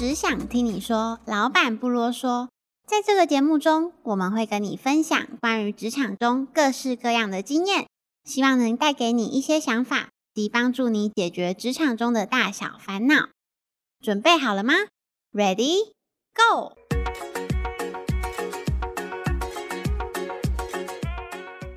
只想听你说，老板不啰嗦。在这个节目中，我们会跟你分享关于职场中各式各样的经验，希望能带给你一些想法，及帮助你解决职场中的大小烦恼。准备好了吗？Ready, go！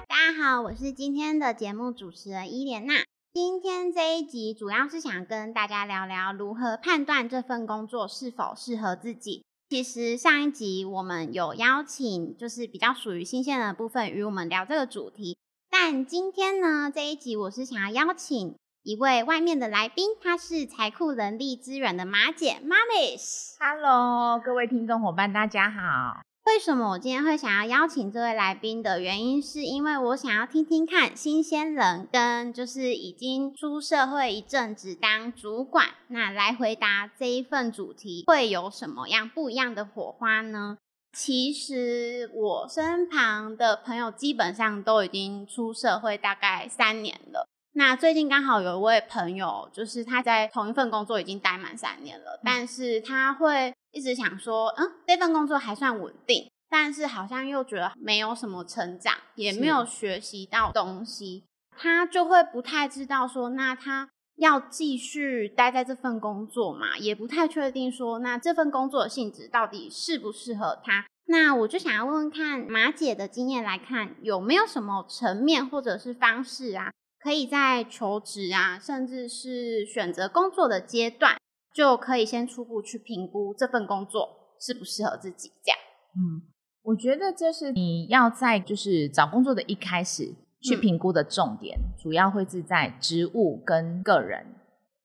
大家好，我是今天的节目主持人伊莲娜。今天这一集主要是想跟大家聊聊如何判断这份工作是否适合自己。其实上一集我们有邀请，就是比较属于新鲜的部分，与我们聊这个主题。但今天呢，这一集我是想要邀请一位外面的来宾，她是财库人力资源的马姐 m a m i s Hello，各位听众伙伴，大家好。为什么我今天会想要邀请这位来宾的原因，是因为我想要听听看新鲜人跟就是已经出社会一阵子当主管，那来回答这一份主题会有什么样不一样的火花呢？其实我身旁的朋友基本上都已经出社会大概三年了。那最近刚好有一位朋友，就是他在同一份工作已经待满三年了，但是他会。一直想说，嗯，这份工作还算稳定，但是好像又觉得没有什么成长，也没有学习到东西，他就会不太知道说，那他要继续待在这份工作嘛，也不太确定说，那这份工作的性质到底适不适合他。那我就想要问问看马姐的经验来看，有没有什么层面或者是方式啊，可以在求职啊，甚至是选择工作的阶段。就可以先初步去评估这份工作适不适合自己，这样。嗯，我觉得这是你要在就是找工作的一开始去评估的重点，主要会是在职务跟个人，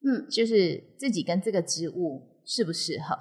嗯，就是自己跟这个职务适不适合。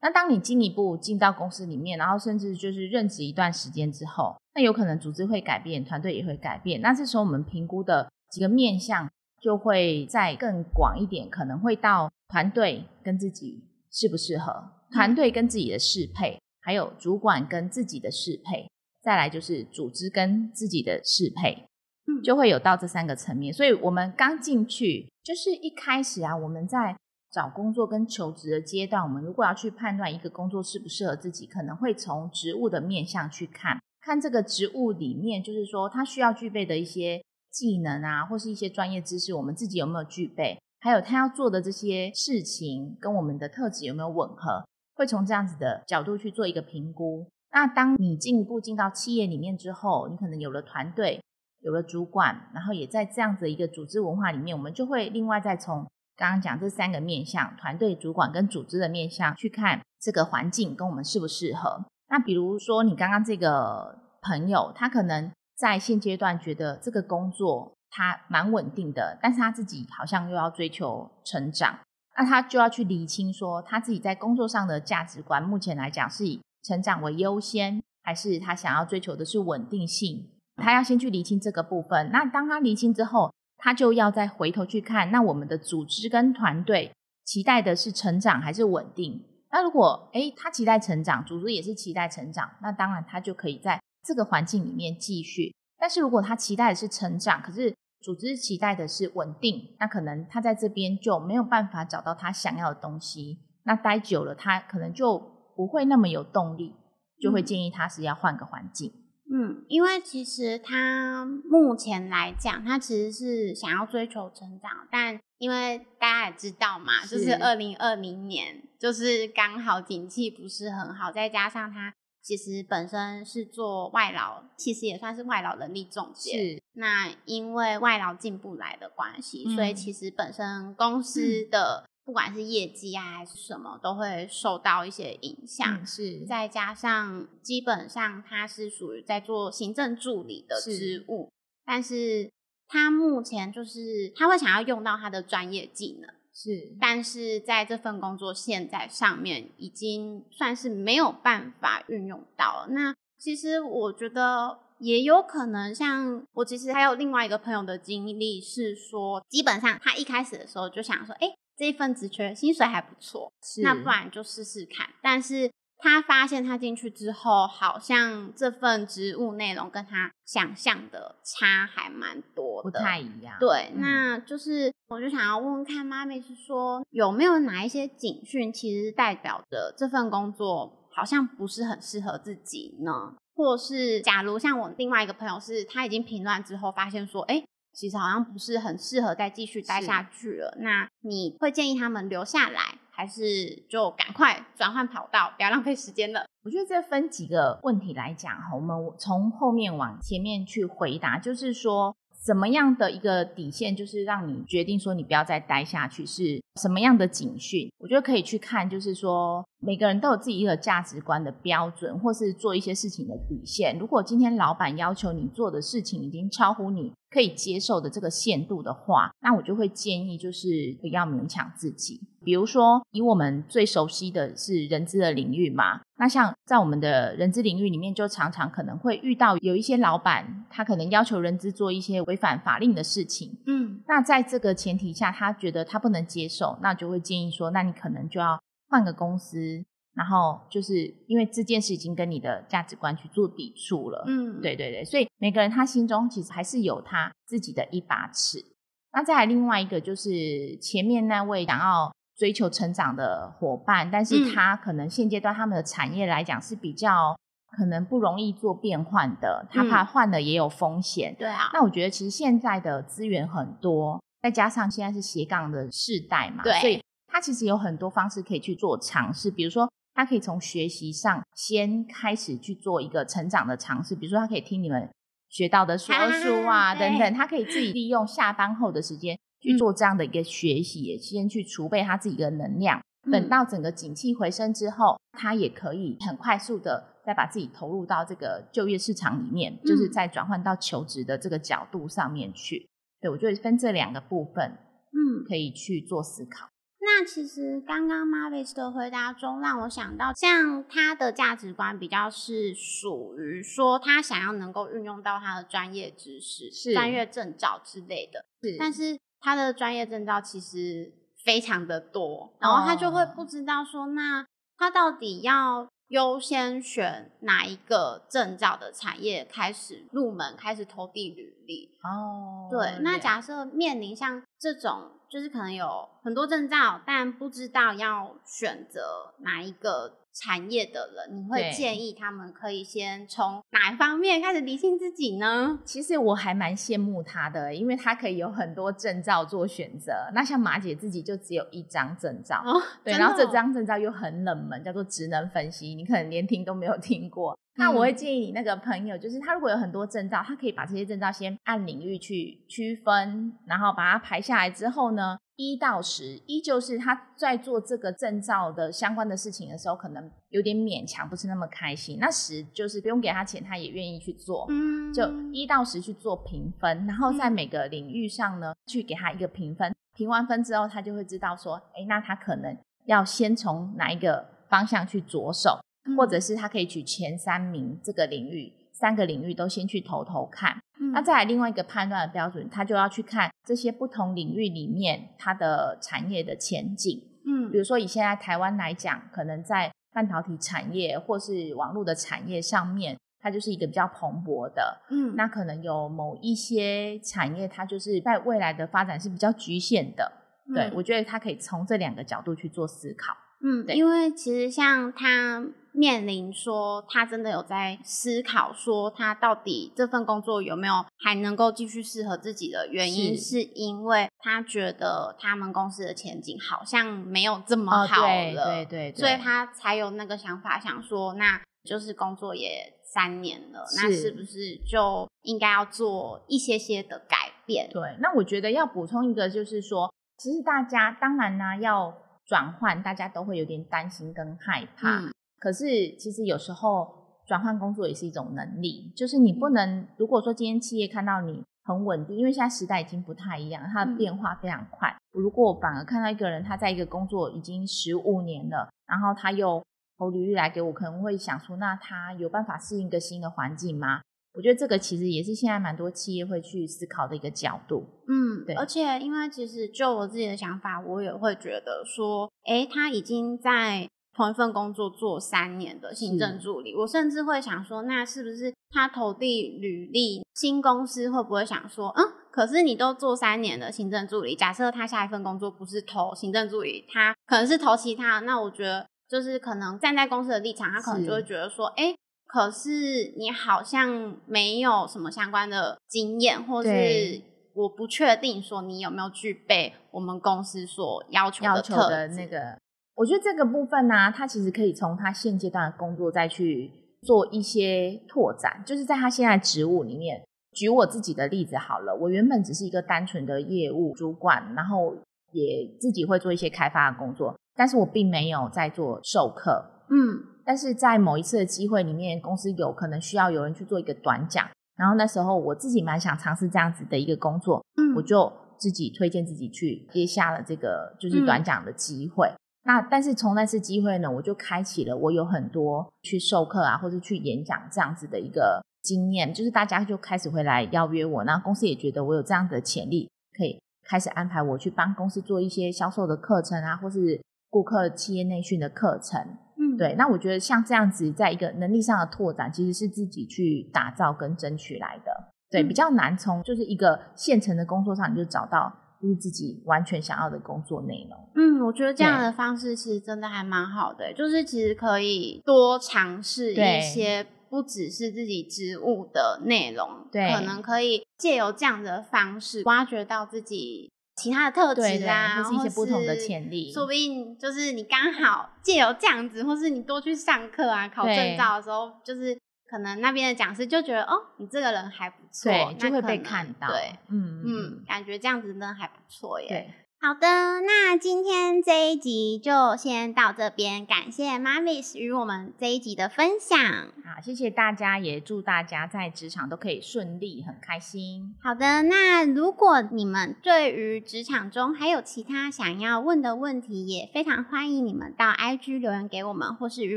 那当你进一步进到公司里面，然后甚至就是任职一段时间之后，那有可能组织会改变，团队也会改变。那这时候我们评估的几个面向。就会再更广一点，可能会到团队跟自己适不适合，团队跟自己的适配，还有主管跟自己的适配，再来就是组织跟自己的适配，嗯，就会有到这三个层面。所以，我们刚进去就是一开始啊，我们在找工作跟求职的阶段，我们如果要去判断一个工作适不适合自己，可能会从职务的面向去看，看这个职务里面，就是说它需要具备的一些。技能啊，或是一些专业知识，我们自己有没有具备？还有他要做的这些事情，跟我们的特质有没有吻合？会从这样子的角度去做一个评估。那当你进一步进到企业里面之后，你可能有了团队，有了主管，然后也在这样子一个组织文化里面，我们就会另外再从刚刚讲这三个面向：团队、主管跟组织的面向去看这个环境跟我们适不适合。那比如说你刚刚这个朋友，他可能。在现阶段觉得这个工作他蛮稳定的，但是他自己好像又要追求成长，那他就要去理清说他自己在工作上的价值观，目前来讲是以成长为优先，还是他想要追求的是稳定性？他要先去理清这个部分。那当他理清之后，他就要再回头去看，那我们的组织跟团队期待的是成长还是稳定？那如果诶他期待成长，组织也是期待成长，那当然他就可以在。这个环境里面继续，但是如果他期待的是成长，可是组织期待的是稳定，那可能他在这边就没有办法找到他想要的东西。那待久了，他可能就不会那么有动力，就会建议他是要换个环境。嗯，因为其实他目前来讲，他其实是想要追求成长，但因为大家也知道嘛，就是二零二零年就是刚好景气不是很好，再加上他。其实本身是做外劳，其实也算是外劳人力中介。是。那因为外劳进不来的关系，所以其实本身公司的不管是业绩啊还是什么，都会受到一些影响。是。再加上基本上他是属于在做行政助理的职务，但是他目前就是他会想要用到他的专业技能。是，但是在这份工作现在上面已经算是没有办法运用到了。那其实我觉得也有可能，像我其实还有另外一个朋友的经历是说，基本上他一开始的时候就想说，哎，这一份职缺薪水还不错，那不然就试试看。但是他发现他进去之后，好像这份职务内容跟他想象的差还蛮多的，不太一样。对，那就是我就想要问问看，妈咪是说有没有哪一些警讯，其实代表着这份工作好像不是很适合自己呢？或是假如像我另外一个朋友是，他已经评论之后发现说，哎，其实好像不是很适合再继续待下去了，那你会建议他们留下来？还是就赶快转换跑道，不要浪费时间了。我觉得这分几个问题来讲哈，我们从后面往前面去回答，就是说。怎么样的一个底线，就是让你决定说你不要再待下去，是什么样的警讯？我觉得可以去看，就是说每个人都有自己一个价值观的标准，或是做一些事情的底线。如果今天老板要求你做的事情已经超乎你可以接受的这个限度的话，那我就会建议就是不要勉强自己。比如说，以我们最熟悉的是人资的领域嘛。那像在我们的人资领域里面，就常常可能会遇到有一些老板，他可能要求人资做一些违反法令的事情。嗯，那在这个前提下，他觉得他不能接受，那就会建议说，那你可能就要换个公司，然后就是因为这件事已经跟你的价值观去做抵触了。嗯，对对对，所以每个人他心中其实还是有他自己的一把尺。那再来另外一个就是前面那位想要。追求成长的伙伴，但是他可能现阶段他们的产业来讲是比较可能不容易做变换的，他怕换了也有风险。对啊，那我觉得其实现在的资源很多，再加上现在是斜杠的世代嘛，所以他其实有很多方式可以去做尝试。比如说，他可以从学习上先开始去做一个成长的尝试，比如说他可以听你们学到的说书啊等等，他可以自己利用下班后的时间。去做这样的一个学习，先去储备他自己的能量，等到整个景气回升之后，他也可以很快速的再把自己投入到这个就业市场里面，就是再转换到求职的这个角度上面去。对我觉得分这两个部分，嗯，可以去做思考。那其实刚刚 Marvis 的回答中，让我想到，像他的价值观比较是属于说，他想要能够运用到他的专业知识、专业证照之类的，是，但是。他的专业证照其实非常的多，然后他就会不知道说，那他到底要优先选哪一个证照的产业开始入门，开始投递履历。哦，对，那假设面临像这种，就是可能有很多证照，但不知道要选择哪一个。产业的人，你会建议他们可以先从哪一方面开始理清自己呢？其实我还蛮羡慕他的，因为他可以有很多证照做选择。那像马姐自己就只有一张证照，对，然后这张证照又很冷门，叫做职能分析，你可能连听都没有听过。那我会建议你那个朋友，就是他如果有很多证照，他可以把这些证照先按领域去区分，然后把它排下来之后呢。一到十，依旧是他在做这个证照的相关的事情的时候，可能有点勉强，不是那么开心。那十就是不用给他钱，他也愿意去做。嗯，就一到十去做评分，然后在每个领域上呢，去给他一个评分。评完分之后，他就会知道说，哎，那他可能要先从哪一个方向去着手，或者是他可以取前三名这个领域。三个领域都先去投投看，那再来另外一个判断的标准，他就要去看这些不同领域里面它的产业的前景。嗯，比如说以现在台湾来讲，可能在半导体产业或是网络的产业上面，它就是一个比较蓬勃的。嗯，那可能有某一些产业，它就是在未来的发展是比较局限的。对我觉得他可以从这两个角度去做思考。嗯，因为其实像他面临说，他真的有在思考说，他到底这份工作有没有还能够继续适合自己的原因，是因为他觉得他们公司的前景好像没有这么好了，对对，所以他才有那个想法，想说，那就是工作也三年了，那是不是就应该要做一些些的改变？对，那我觉得要补充一个，就是说，其实大家当然呢要。转换大家都会有点担心跟害怕，可是其实有时候转换工作也是一种能力，就是你不能如果说今天企业看到你很稳定，因为现在时代已经不太一样，它的变化非常快。如果反而看到一个人他在一个工作已经十五年了，然后他又投履历来给我，可能会想说，那他有办法适应一个新的环境吗？我觉得这个其实也是现在蛮多企业会去思考的一个角度。嗯，对。而且因为其实就我自己的想法，我也会觉得说，哎，他已经在同一份工作做三年的行政助理，我甚至会想说，那是不是他投递履历，新公司会不会想说，嗯，可是你都做三年的行政助理，假设他下一份工作不是投行政助理，他可能是投其他，那我觉得就是可能站在公司的立场，他可能就会觉得说，哎，可是你好像没有什么相关的经验，或是我不确定说你有没有具备我们公司所要求要求的那个。我觉得这个部分呢，他其实可以从他现阶段的工作再去做一些拓展，就是在他现在职务里面。举我自己的例子好了，我原本只是一个单纯的业务主管，然后也自己会做一些开发的工作，但是我并没有在做授课。嗯，但是在某一次的机会里面，公司有可能需要有人去做一个短讲，然后那时候我自己蛮想尝试这样子的一个工作，嗯，我就自己推荐自己去接下了这个就是短讲的机会。那但是从那次机会呢，我就开启了我有很多去授课啊，或者去演讲这样子的一个经验，就是大家就开始会来邀约我，那公司也觉得我有这样的潜力，可以开始安排我去帮公司做一些销售的课程啊，或是顾客企业内训的课程。嗯，对。那我觉得像这样子，在一个能力上的拓展，其实是自己去打造跟争取来的。对，比较难从就是一个现成的工作上你就找到就。是自己完全想要的工作内容。嗯，我觉得这样的方式其实真的还蛮好的，就是其实可以多尝试一些不只是自己职务的内容，对，可能可以借由这样的方式挖掘到自己其他的特质啊，或是一些不同的潜力。说不定就是你刚好借由这样子，或是你多去上课啊，考证照的时候，就是。可能那边的讲师就觉得哦，你这个人还不错，就会被看到。对，嗯嗯，感觉这样子呢还不错耶。对，好的，那今天这一集就先到这边，感谢 Mavis 与我们这一集的分享。好，谢谢大家，也祝大家在职场都可以顺利，很开心。好的，那如果你们对于职场中还有其他想要问的问题，也非常欢迎你们到 IG 留言给我们，或是与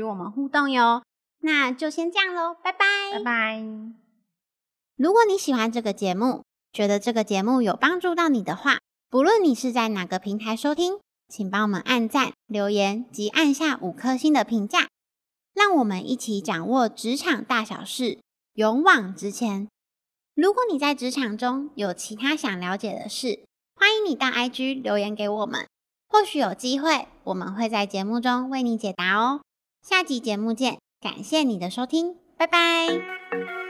我们互动哟。那就先这样喽，拜拜，拜拜。如果你喜欢这个节目，觉得这个节目有帮助到你的话，不论你是在哪个平台收听，请帮我们按赞、留言及按下五颗星的评价，让我们一起掌握职场大小事，勇往直前。如果你在职场中有其他想了解的事，欢迎你到 IG 留言给我们，或许有机会我们会在节目中为你解答哦。下集节目见。感谢你的收听，拜拜。